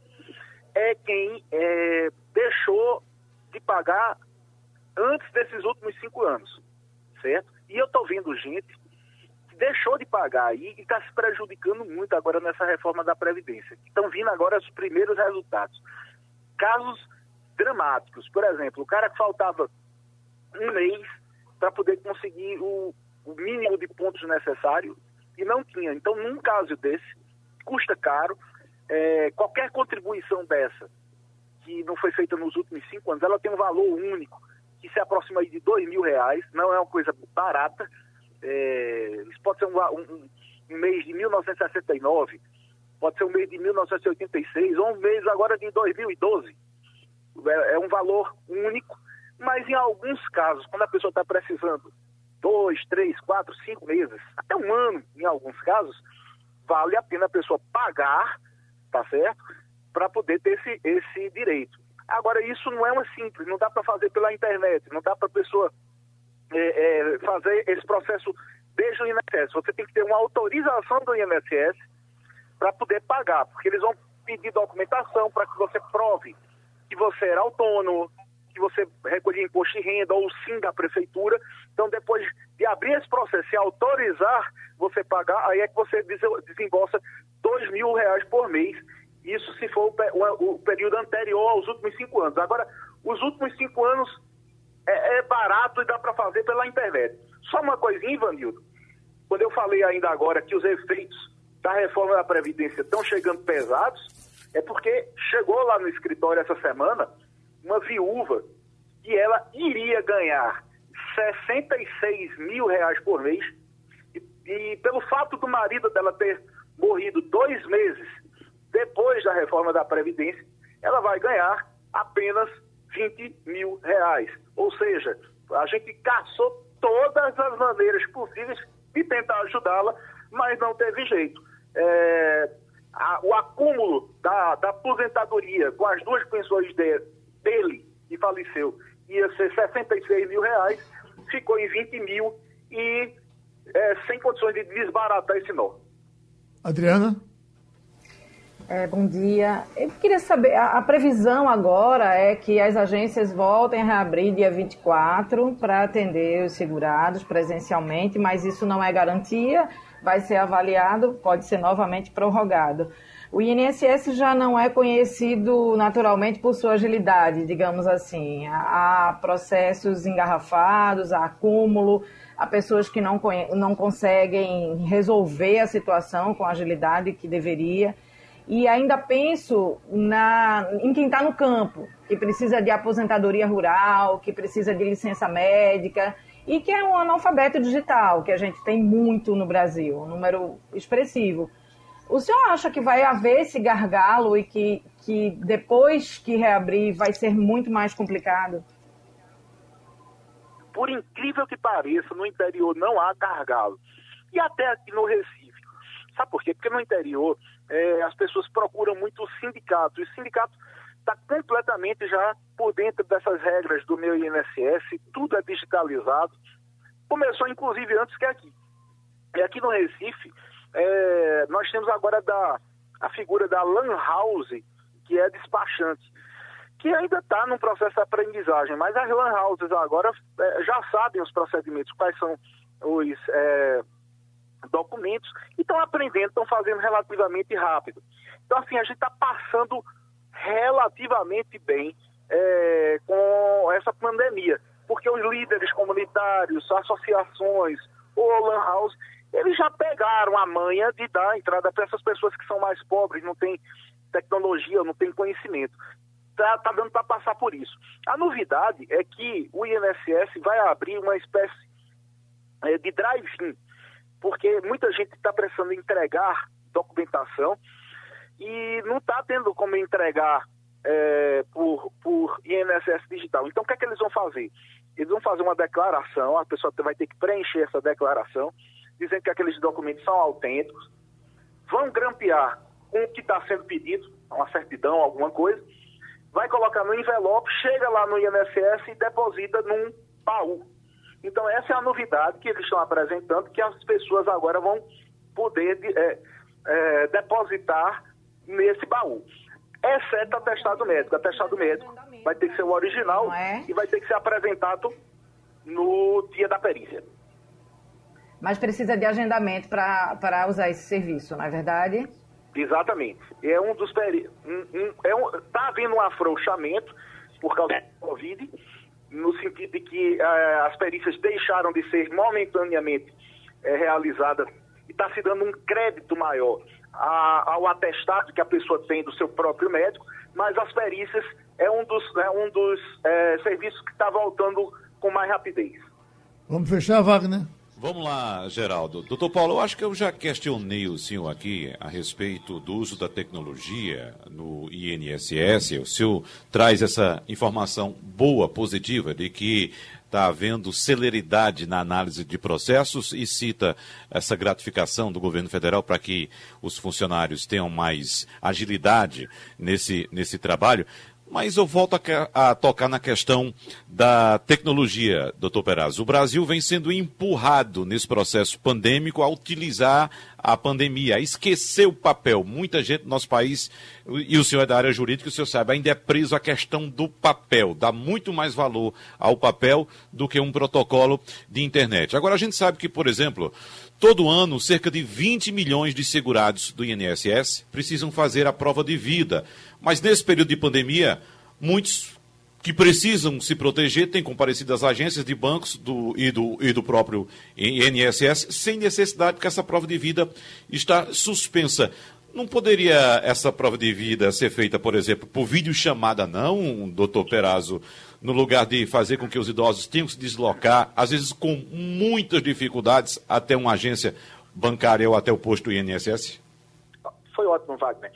é quem é, deixou de pagar antes desses últimos cinco anos, certo? E eu estou vendo gente que deixou de pagar e está se prejudicando muito agora nessa reforma da Previdência. Estão vindo agora os primeiros resultados. Casos dramáticos. Por exemplo, o cara que faltava um mês para poder conseguir o, o mínimo de pontos necessário e não tinha. Então, num caso desse, custa caro. É, qualquer contribuição dessa, que não foi feita nos últimos cinco anos, ela tem um valor único, que se aproxima aí de dois mil reais, não é uma coisa barata. É, isso pode ser um, um, um mês de 1969, pode ser um mês de 1986, ou um mês agora de 2012. É, é um valor único mas em alguns casos, quando a pessoa está precisando dois, três, quatro, cinco meses, até um ano, em alguns casos, vale a pena a pessoa pagar, tá certo? Para poder ter esse, esse direito. Agora, isso não é uma simples, não dá para fazer pela internet, não dá para a pessoa é, é, fazer esse processo desde o INSS. Você tem que ter uma autorização do INSS para poder pagar, porque eles vão pedir documentação para que você prove que você era autônomo, que você recolhia imposto de renda ou sim da prefeitura. Então, depois de abrir esse processo e autorizar você pagar, aí é que você desembolsa dois mil reais por mês. Isso se for o, o, período anterior aos últimos cinco anos. Agora, os últimos cinco anos é, é barato e dá para fazer pela internet. Só uma coisinha, Ivanildo. Quando eu falei ainda agora que os efeitos da reforma da Previdência estão chegando pesados, é porque chegou lá no escritório essa semana uma viúva que ela iria ganhar 66 mil reais por mês e, e pelo fato do marido dela ter morrido dois meses depois da reforma da Previdência, ela vai ganhar apenas 20 mil reais. Ou seja, a gente caçou todas as maneiras possíveis de tentar ajudá-la, mas não teve jeito. É, a, o acúmulo da, da, aposentadoria com as duas pensões de, dele, que faleceu, ia ser 66 mil reais, ficou em 20 mil e é, sem condições de desbaratar esse nó. Adriana? É, bom dia. Eu queria saber, a, a, previsão agora é que as agências voltem a reabrir dia 24 para atender os segurados presencialmente, mas isso não é garantia, vai ser avaliado, pode ser novamente prorrogado. O INSS já não é conhecido naturalmente por sua agilidade, digamos assim. Há processos engarrafados, há acúmulo, há pessoas que não, não conseguem resolver a situação com a agilidade que deveria. E ainda penso na, em quem está no campo, que precisa de aposentadoria rural, que precisa de licença médica e que é um analfabeto digital, que a gente tem muito no Brasil, um número expressivo. O senhor acha que vai haver esse gargalo e que, que depois que reabrir vai ser muito mais complicado? Por incrível que pareça, no interior não há gargalo. E até aqui no Recife. Sabe por quê? Porque no interior é, as pessoas procuram muito o sindicato. E o sindicato está completamente já por dentro dessas regras do meu INSS, tudo é digitalizado. Começou inclusive antes que aqui. E aqui no Recife, é, nós temos agora da, a figura da Lan House, que é despachante, que ainda está num processo de aprendizagem, mas as Lan Houses agora é, já sabem os procedimentos, quais são os é, documentos, e estão aprendendo, estão fazendo relativamente rápido. Então, assim, a gente está passando relativamente bem é, com essa pandemia, porque os líderes comunitários, associações, o Lan House, eles já pegaram a manha de dar entrada para essas pessoas que são mais pobres, não têm tecnologia, não têm conhecimento. Está tá dando para passar por isso. A novidade é que o INSS vai abrir uma espécie é, de drive-in, porque muita gente está precisando entregar documentação e não está tendo como entregar é, por, por INSS digital. Então, o que é que eles vão fazer? Eles vão fazer uma declaração, a pessoa vai ter que preencher essa declaração, dizendo que aqueles documentos são autênticos, vão grampear com o que está sendo pedido, uma certidão, alguma coisa, vai colocar no envelope, chega lá no INSS e deposita num baú. Então, essa é a novidade que eles estão apresentando, que as pessoas agora vão poder é, é, depositar nesse baú. Exceto atestado médico. Atestado médico vai ter que ser o original é? e vai ter que ser apresentado no dia da perícia. Mas precisa de agendamento para usar esse serviço, não é verdade? Exatamente. É um dos peri... um, um, é um, tá havendo um afrouxamento por causa do Covid, no sentido de que uh, as perícias deixaram de ser momentaneamente uh, realizadas e está se dando um crédito maior a, ao atestado que a pessoa tem do seu próprio médico, mas as perícias é um dos, é um dos é, serviços que está voltando com mais rapidez. Vamos fechar, Wagner? Vamos lá, Geraldo. Doutor Paulo, eu acho que eu já questionei o senhor aqui a respeito do uso da tecnologia no INSS. O senhor traz essa informação boa, positiva, de que está havendo celeridade na análise de processos e cita essa gratificação do governo federal para que os funcionários tenham mais agilidade nesse, nesse trabalho. Mas eu volto a, a, tocar na questão da tecnologia, doutor Perazzo. O Brasil vem sendo empurrado nesse processo pandêmico a utilizar a pandemia, a esquecer o papel. Muita gente no nosso país, e o senhor é da área jurídica, o senhor sabe, ainda é preso à questão do papel. Dá muito mais valor ao papel do que um protocolo de internet. Agora, a gente sabe que, por exemplo, Todo ano, cerca de 20 milhões de segurados do INSS precisam fazer a prova de vida. Mas nesse período de pandemia, muitos que precisam se proteger têm comparecido às agências de bancos do, e, do, e do próprio INSS sem necessidade, porque essa prova de vida está suspensa. Não poderia essa prova de vida ser feita, por exemplo, por videochamada, não, doutor Perazzo? No lugar de fazer com que os idosos tenham que se deslocar, às vezes com muitas dificuldades, até uma agência bancária ou até o posto do INSS? Foi ótimo, Wagner.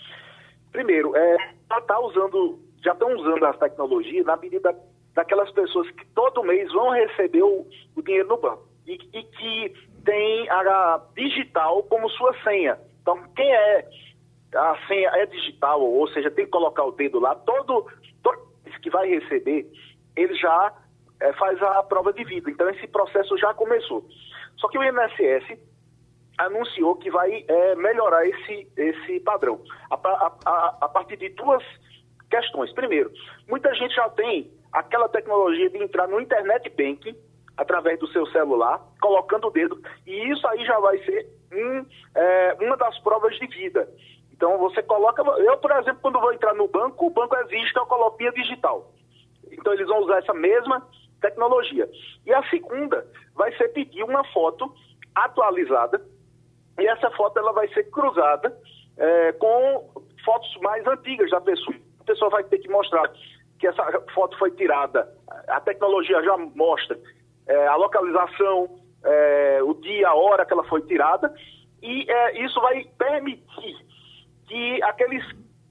Primeiro, é, já tá usando, já estão usando as tecnologias na medida daquelas pessoas que todo mês vão receber o, o dinheiro no banco e, e que tem a digital como sua senha. Então, quem é a senha é digital, ou seja, tem que colocar o dedo lá, todo, todo que vai receber ele já é, faz a prova de vida. Então, esse processo já começou. Só que o INSS anunciou que vai é, melhorar esse, esse padrão a, a, a, partir de duas questões. Primeiro, muita gente já tem aquela tecnologia de entrar no internet banking através do seu celular, colocando o dedo, e isso aí já vai ser um, é, uma das provas de vida. Então você coloca, eu por exemplo, quando vou entrar no banco, o banco exige que eu via digital. Então eles vão usar essa mesma tecnologia. E a segunda vai ser pedir uma foto atualizada e essa foto ela vai ser cruzada é, com fotos mais antigas da pessoa. A pessoa vai ter que mostrar que essa foto foi tirada, a tecnologia já mostra é, a localização, é, o dia, a hora que ela foi tirada, e é, isso vai permitir que aqueles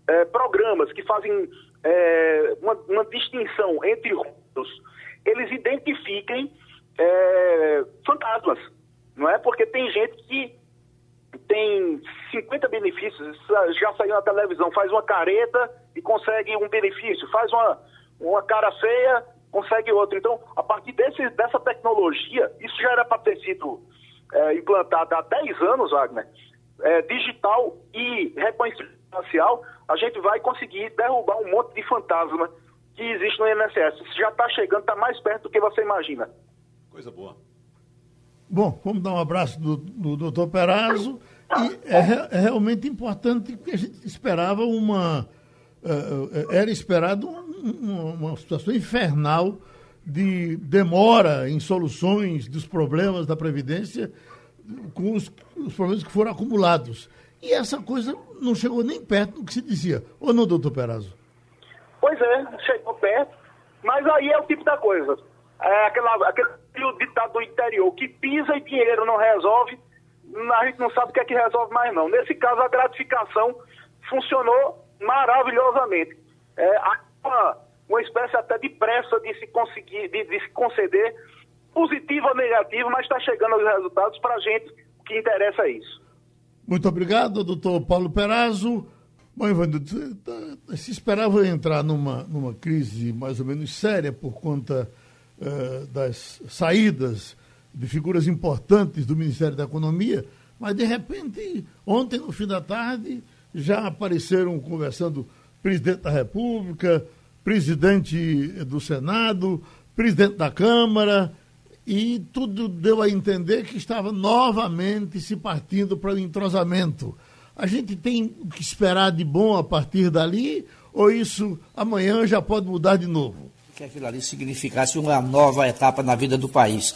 é, programas que fazem é, uma, uma, distinção entre rostos, eles identifiquem é, fantasmas, não é? Porque tem gente que tem 50 benefícios, já saiu na televisão, faz uma careta e consegue um benefício, faz uma, uma cara feia, consegue outro. Então, a partir desse, dessa tecnologia, isso já era para ter sido é, implantado há 10 anos, Wagner, é, digital e reconhecimento facial, a gente vai conseguir derrubar um monte de fantasma que existe no INSS. Isso já está chegando, está mais perto do que você imagina. Coisa boa. Bom, vamos dar um abraço do, do doutor Perazzo. E é, é, realmente importante, porque a gente esperava uma. Uh, era esperado um, uma situação infernal de demora em soluções dos problemas da Previdência com os, os problemas que foram acumulados. E essa coisa não chegou nem perto do que se dizia. Ou não, doutor Perazzo? Pois é, chegou perto. Mas aí é o tipo da coisa. É aquela, aquele ditado do interior que pisa e dinheiro não resolve, a gente não sabe o que é que resolve mais não. Nesse caso, a gratificação funcionou maravilhosamente. É uma, uma espécie até de pressa de se conseguir, de, de se conceder, positivo ou negativo, mas está chegando os resultados para a gente que interessa é isso. Muito obrigado, doutor Paulo Perazzo. Bom, Ivanildo, se esperava entrar numa, numa crise mais ou menos séria por conta uh, das saídas de figuras importantes do Ministério da Economia, mas de repente, ontem, no fim da tarde, já apareceram conversando presidente da República, presidente do Senado, presidente da Câmara, e tudo deu a entender que estava novamente se partindo para o entrosamento. A gente tem o que esperar de bom a partir dali, ou isso amanhã já pode mudar de novo? Que aquilo ali significasse uma nova etapa na vida do país.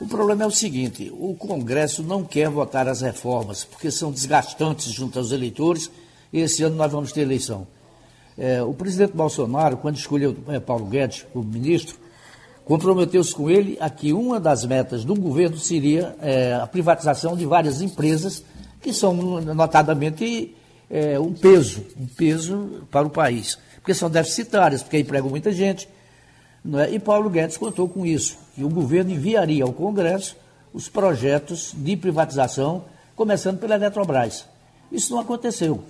O problema é o seguinte: o Congresso não quer votar as reformas, porque são desgastantes junto aos eleitores, e esse ano nós vamos ter eleição. É, o presidente Bolsonaro, quando escolheu é, Paulo Guedes como ministro, comprometeu-se com ele a que uma das metas do governo seria é, a privatização de várias empresas que são notadamente é, um peso, um peso para o país, porque são deficitárias, porque empregam muita gente. É? E Paulo Guedes contou com isso, que o governo enviaria ao Congresso os projetos de privatização, começando pela Eletrobras. Isso não aconteceu.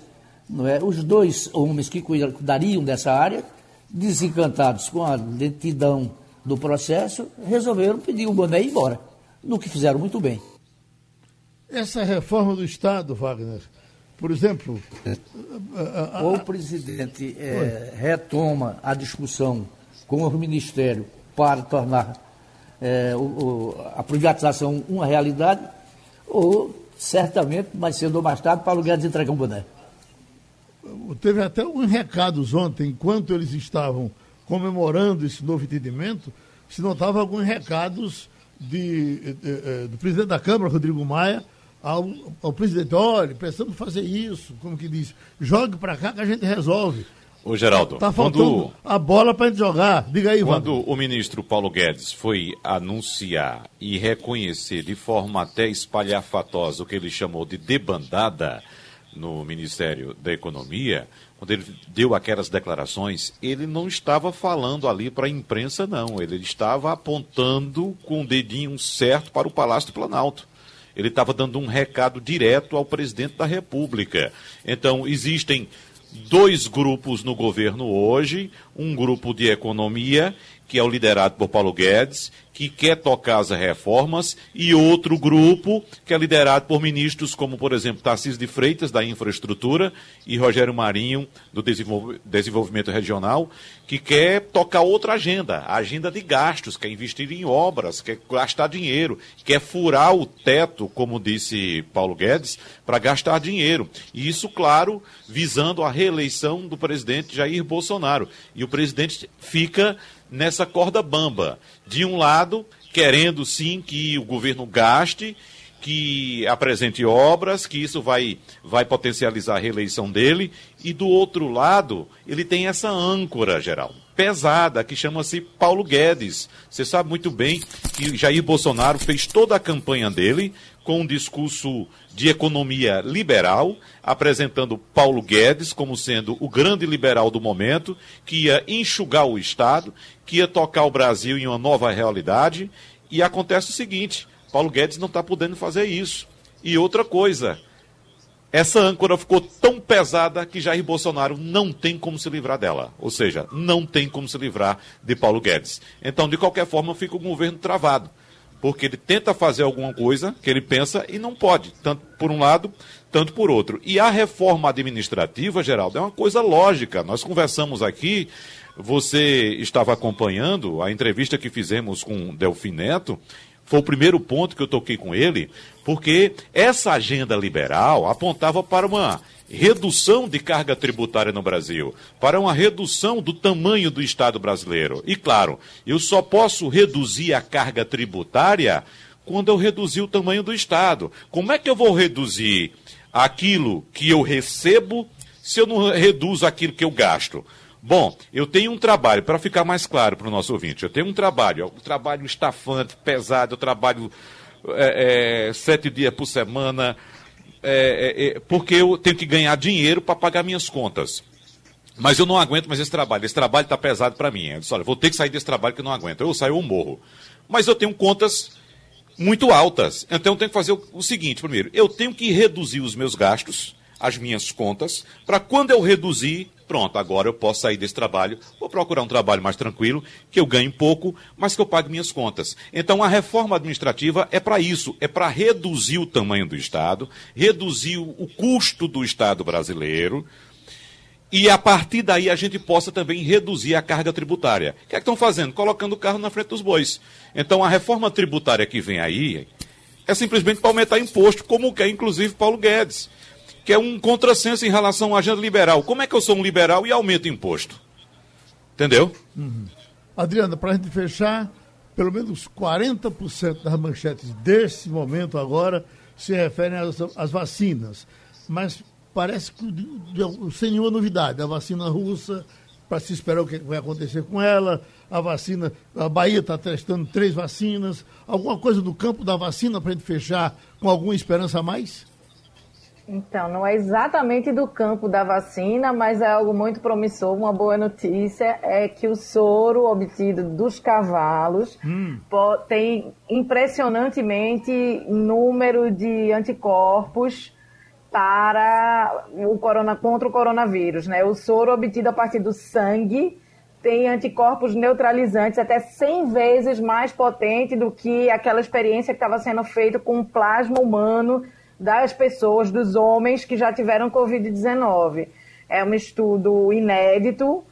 Não é? Os dois homens que cuidariam dessa área, desencantados com a lentidão do processo, resolveram pedir o boné e ir embora, no que fizeram muito bem. Essa reforma do Estado, Wagner, por exemplo. Ou o presidente é, retoma a discussão com o Ministério para tornar é, o, o, a privatização uma realidade, ou certamente, mais cedo ou mais tarde, Paulo Guedes entrega um boné. Teve até uns recados ontem, enquanto eles estavam comemorando esse novo entendimento, se notava alguns recados de, de, de, do presidente da Câmara, Rodrigo Maia, ao, ao presidente, olha, precisamos fazer isso, como que diz, jogue para cá que a gente resolve. Ô Geraldo, tá faltando quando, a bola para gente jogar. Diga aí, Quando o ministro Paulo Guedes foi anunciar e reconhecer de forma até espalhafatosa o que ele chamou de debandada no Ministério da Economia, quando ele deu aquelas declarações, ele não estava falando ali para a imprensa, não. Ele estava apontando com o dedinho certo para o Palácio do Planalto ele estava dando um recado direto ao presidente da República. Então, existem dois grupos no governo hoje: um grupo de economia, que é o liderado por Paulo Guedes, que quer tocar as reformas, e outro grupo, que é liderado por ministros como, por exemplo, Tarcísio de Freitas, da Infraestrutura, e Rogério Marinho, do Desenvolvimento Regional, que quer tocar outra agenda, a agenda de gastos, quer investir em obras, quer gastar dinheiro, quer furar o teto, como disse Paulo Guedes, para gastar dinheiro. E isso, claro, visando a reeleição do presidente Jair Bolsonaro. E o presidente fica nessa corda bamba. De um lado, querendo sim que o governo gaste, que apresente obras, que isso vai, vai potencializar a reeleição dele, e do outro lado, ele tem essa âncora, Geraldo, pesada, que chama-se Paulo Guedes. Você sabe muito bem que Jair Bolsonaro fez toda a campanha dele com um discurso de economia liberal, apresentando Paulo Guedes como sendo o grande liberal do momento, que ia enxugar o Estado, que ia tocar o Brasil em uma nova realidade. E acontece o seguinte: Paulo Guedes não está podendo fazer isso. E outra coisa, essa âncora ficou tão pesada que Jair Bolsonaro não tem como se livrar dela. Ou seja, não tem como se livrar de Paulo Guedes. Então, de qualquer forma, fica o governo travado porque ele tenta fazer alguma coisa que ele pensa e não pode, tanto por um lado, tanto por outro. E a reforma administrativa, Geraldo, é uma coisa lógica. Nós conversamos aqui, você estava acompanhando a entrevista que fizemos com Delfim Neto, foi o primeiro ponto que eu toquei com ele, porque essa agenda liberal apontava para uma redução de carga tributária no Brasil, para uma redução do tamanho do Estado brasileiro. E claro, eu só posso reduzir a carga tributária quando eu reduzir o tamanho do Estado. Como é que eu vou reduzir aquilo que eu recebo se eu não reduzo aquilo que eu gasto? Bom, eu tenho um trabalho, para ficar mais claro para o nosso ouvinte, eu tenho um trabalho, um trabalho estafante, pesado, eu trabalho é, é, sete dias por semana, é, é, é, porque eu tenho que ganhar dinheiro para pagar minhas contas. Mas eu não aguento mais esse trabalho. Esse trabalho está pesado para mim. Eu disse, olha, vou ter que sair desse trabalho que eu não aguento. Eu saio ou morro. Mas eu tenho contas muito altas. Então eu tenho que fazer o, o seguinte: primeiro, eu tenho que reduzir os meus gastos, as minhas contas, para quando eu reduzir, pronto, agora eu posso sair desse trabalho, vou procurar um trabalho mais tranquilo, que eu ganhe pouco, mas que eu pague minhas contas. Então a reforma administrativa é para isso, é para reduzir o tamanho do Estado, reduzir o, custo do Estado brasileiro. E a partir daí a gente possa também reduzir a carga tributária. O que é que estão fazendo? Colocando o carro na frente dos bois. Então a reforma tributária que vem aí é simplesmente para aumentar imposto, como quer inclusive Paulo Guedes que é um contrassenso em relação à agenda liberal. Como é que eu sou um liberal e aumento imposto? Entendeu? Uhum. Adriana, para a gente fechar, pelo menos 40% das manchetes desse momento agora se referem às, às vacinas. Mas parece que sem nenhuma novidade. A vacina russa, para se esperar o que vai acontecer com ela, a vacina, a Bahia está testando três vacinas. Alguma coisa do campo da vacina para a gente fechar com alguma esperança a mais? Então, não é exatamente do campo da vacina, mas é algo muito promissor. Uma boa notícia é que o soro obtido dos cavalos hum. tem impressionantemente número de anticorpos para o corona, contra o coronavírus. Né? O soro obtido a partir do sangue tem anticorpos neutralizantes até 100 vezes mais potente do que aquela experiência que estava sendo feita com plasma humano das pessoas, dos homens que já tiveram Covid-19. É um estudo inédito,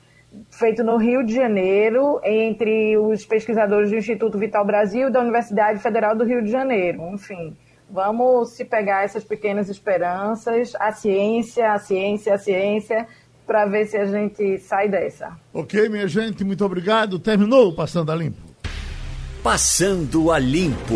feito no Rio de Janeiro, entre os pesquisadores do Instituto Vital Brasil e da Universidade Federal do Rio de Janeiro. Enfim, vamos se pegar essas pequenas esperanças, a ciência, a ciência, a ciência, para ver se a gente sai dessa. Ok, minha gente, muito obrigado. Terminou o Passando a Limpo. Passando a Limpo.